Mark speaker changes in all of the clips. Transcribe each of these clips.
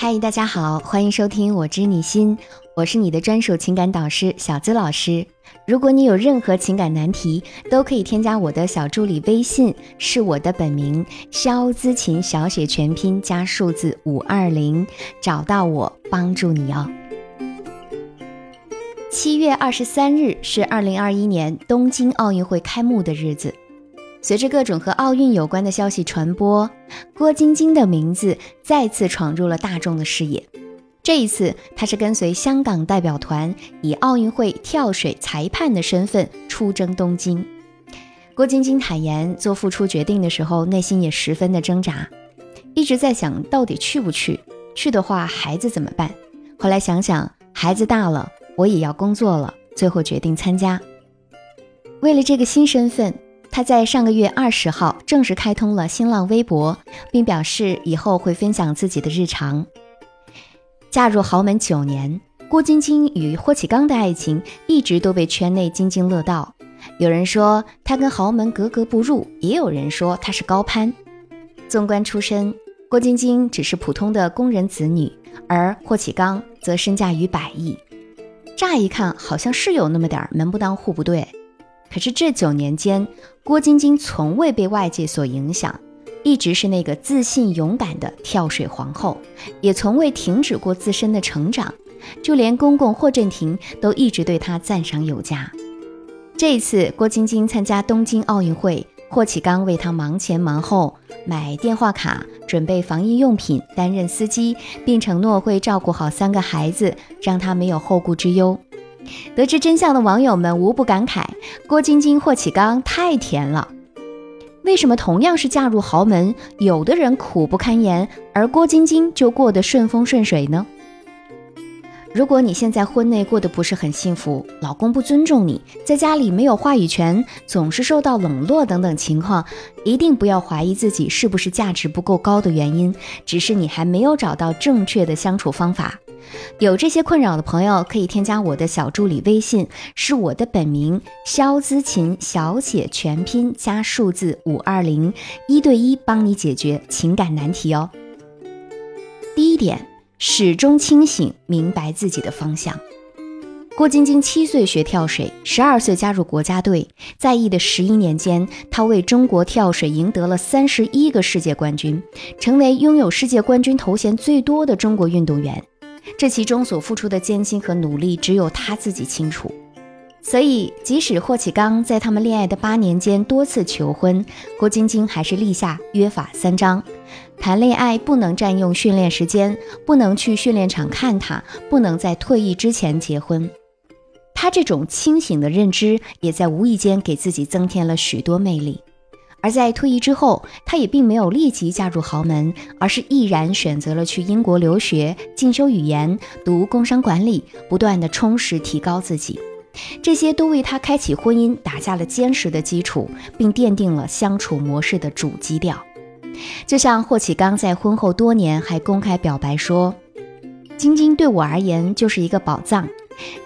Speaker 1: 嗨，大家好，欢迎收听我知你心，我是你的专属情感导师小资老师。如果你有任何情感难题，都可以添加我的小助理微信，是我的本名肖姿琴，小写全拼加数字五二零，找到我帮助你哦。七月二十三日是二零二一年东京奥运会开幕的日子。随着各种和奥运有关的消息传播，郭晶晶的名字再次闯入了大众的视野。这一次，她是跟随香港代表团以奥运会跳水裁判的身份出征东京。郭晶晶坦言，做复出决定的时候，内心也十分的挣扎，一直在想到底去不去。去的话，孩子怎么办？后来想想，孩子大了，我也要工作了，最后决定参加。为了这个新身份。他在上个月二十号正式开通了新浪微博，并表示以后会分享自己的日常。嫁入豪门九年，郭晶晶与霍启刚的爱情一直都被圈内津津乐道。有人说他跟豪门格格不入，也有人说他是高攀。纵观出身，郭晶晶只是普通的工人子女，而霍启刚则身价逾百亿。乍一看，好像是有那么点门不当户不对。可是这九年间，郭晶晶从未被外界所影响，一直是那个自信勇敢的跳水皇后，也从未停止过自身的成长。就连公公霍震霆都一直对她赞赏有加。这一次，郭晶晶参加东京奥运会，霍启刚为她忙前忙后，买电话卡、准备防疫用品、担任司机，并承诺会照顾好三个孩子，让她没有后顾之忧。得知真相的网友们无不感慨：郭晶晶、霍启刚太甜了。为什么同样是嫁入豪门，有的人苦不堪言，而郭晶晶就过得顺风顺水呢？如果你现在婚内过得不是很幸福，老公不尊重你，在家里没有话语权，总是受到冷落等等情况，一定不要怀疑自己是不是价值不够高的原因，只是你还没有找到正确的相处方法。有这些困扰的朋友，可以添加我的小助理微信，是我的本名肖姿琴，小写全拼加数字五二零，一对一帮你解决情感难题哦。第一点，始终清醒，明白自己的方向。郭晶晶七岁学跳水，十二岁加入国家队，在役的十一年间，她为中国跳水赢得了三十一个世界冠军，成为拥有世界冠军头衔最多的中国运动员。这其中所付出的艰辛和努力，只有他自己清楚。所以，即使霍启刚在他们恋爱的八年间多次求婚，郭晶晶还是立下约法三章：谈恋爱不能占用训练时间，不能去训练场看他，不能在退役之前结婚。他这种清醒的认知，也在无意间给自己增添了许多魅力。而在退役之后，他也并没有立即嫁入豪门，而是毅然选择了去英国留学进修语言、读工商管理，不断的充实提高自己。这些都为他开启婚姻打下了坚实的基础，并奠定了相处模式的主基调。就像霍启刚在婚后多年还公开表白说：“晶晶对我而言就是一个宝藏。”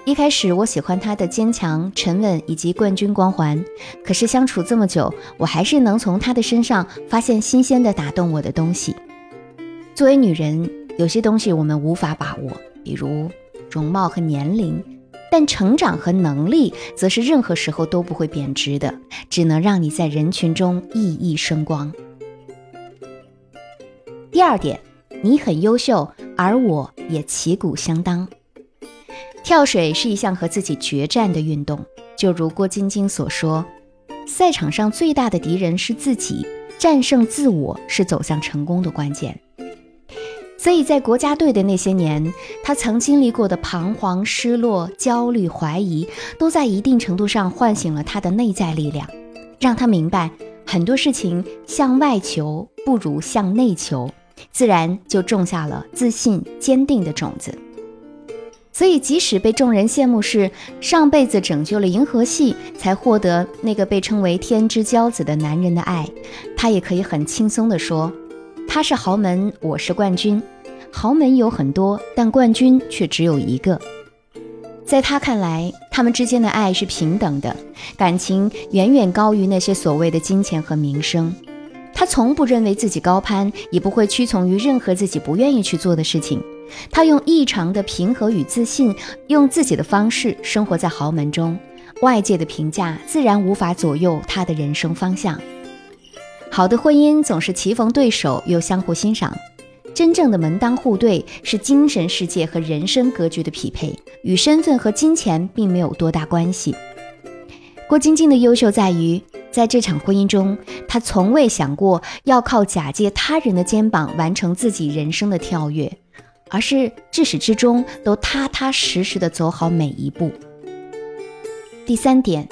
Speaker 1: 一开始我喜欢他的坚强、沉稳以及冠军光环，可是相处这么久，我还是能从他的身上发现新鲜的打动我的东西。作为女人，有些东西我们无法把握，比如容貌和年龄，但成长和能力则是任何时候都不会贬值的，只能让你在人群中熠熠生光。第二点，你很优秀，而我也旗鼓相当。跳水是一项和自己决战的运动，就如郭晶晶所说，赛场上最大的敌人是自己，战胜自我是走向成功的关键。所以在国家队的那些年，他曾经历过的彷徨、失落、焦虑、怀疑，都在一定程度上唤醒了他的内在力量，让他明白很多事情向外求不如向内求，自然就种下了自信、坚定的种子。所以，即使被众人羡慕是上辈子拯救了银河系才获得那个被称为天之骄子的男人的爱，他也可以很轻松地说：“他是豪门，我是冠军。豪门有很多，但冠军却只有一个。”在他看来，他们之间的爱是平等的，感情远远高于那些所谓的金钱和名声。他从不认为自己高攀，也不会屈从于任何自己不愿意去做的事情。他用异常的平和与自信，用自己的方式生活在豪门中，外界的评价自然无法左右他的人生方向。好的婚姻总是棋逢对手又相互欣赏，真正的门当户对是精神世界和人生格局的匹配，与身份和金钱并没有多大关系。郭晶晶的优秀在于，在这场婚姻中，她从未想过要靠假借他人的肩膀完成自己人生的跳跃，而是至始至终都踏踏实实的走好每一步。第三点，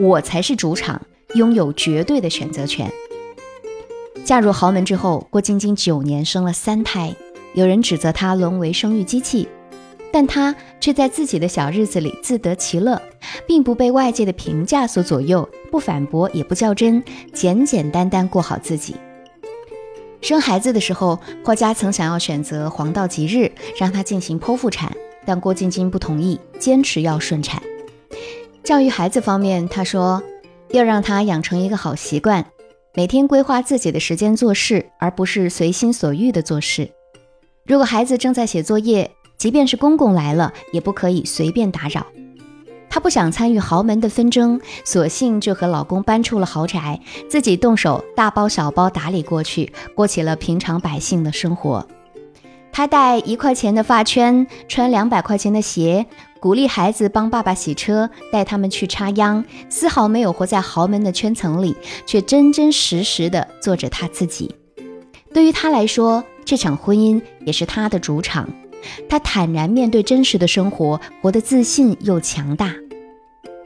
Speaker 1: 我才是主场，拥有绝对的选择权。嫁入豪门之后，郭晶晶九年生了三胎，有人指责她沦为生育机器。但她却在自己的小日子里自得其乐，并不被外界的评价所左右，不反驳也不较真，简简单单过好自己。生孩子的时候，霍家曾想要选择黄道吉日让她进行剖腹产，但郭晶晶不同意，坚持要顺产。教育孩子方面，他说要让他养成一个好习惯，每天规划自己的时间做事，而不是随心所欲的做事。如果孩子正在写作业，即便是公公来了，也不可以随便打扰。她不想参与豪门的纷争，索性就和老公搬出了豪宅，自己动手大包小包打理过去，过起了平常百姓的生活。她戴一块钱的发圈，穿两百块钱的鞋，鼓励孩子帮爸爸洗车，带他们去插秧，丝毫没有活在豪门的圈层里，却真真实实的做着她自己。对于她来说，这场婚姻也是她的主场。她坦然面对真实的生活，活得自信又强大，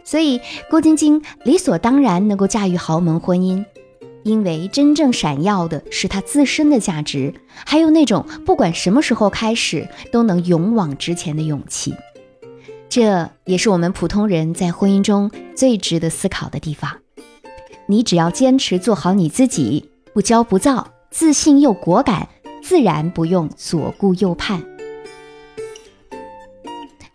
Speaker 1: 所以郭晶晶理所当然能够驾驭豪门婚姻，因为真正闪耀的是她自身的价值，还有那种不管什么时候开始都能勇往直前的勇气。这也是我们普通人在婚姻中最值得思考的地方。你只要坚持做好你自己，不骄不躁，自信又果敢，自然不用左顾右盼。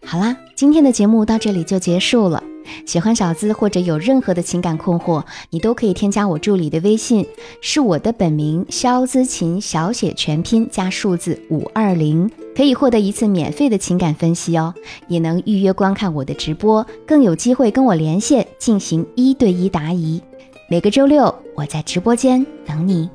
Speaker 1: 好啦，今天的节目到这里就结束了。喜欢小资或者有任何的情感困惑，你都可以添加我助理的微信，是我的本名肖姿琴，小写全拼加数字五二零，可以获得一次免费的情感分析哦，也能预约观看我的直播，更有机会跟我连线进行一对一答疑。每个周六我在直播间等你。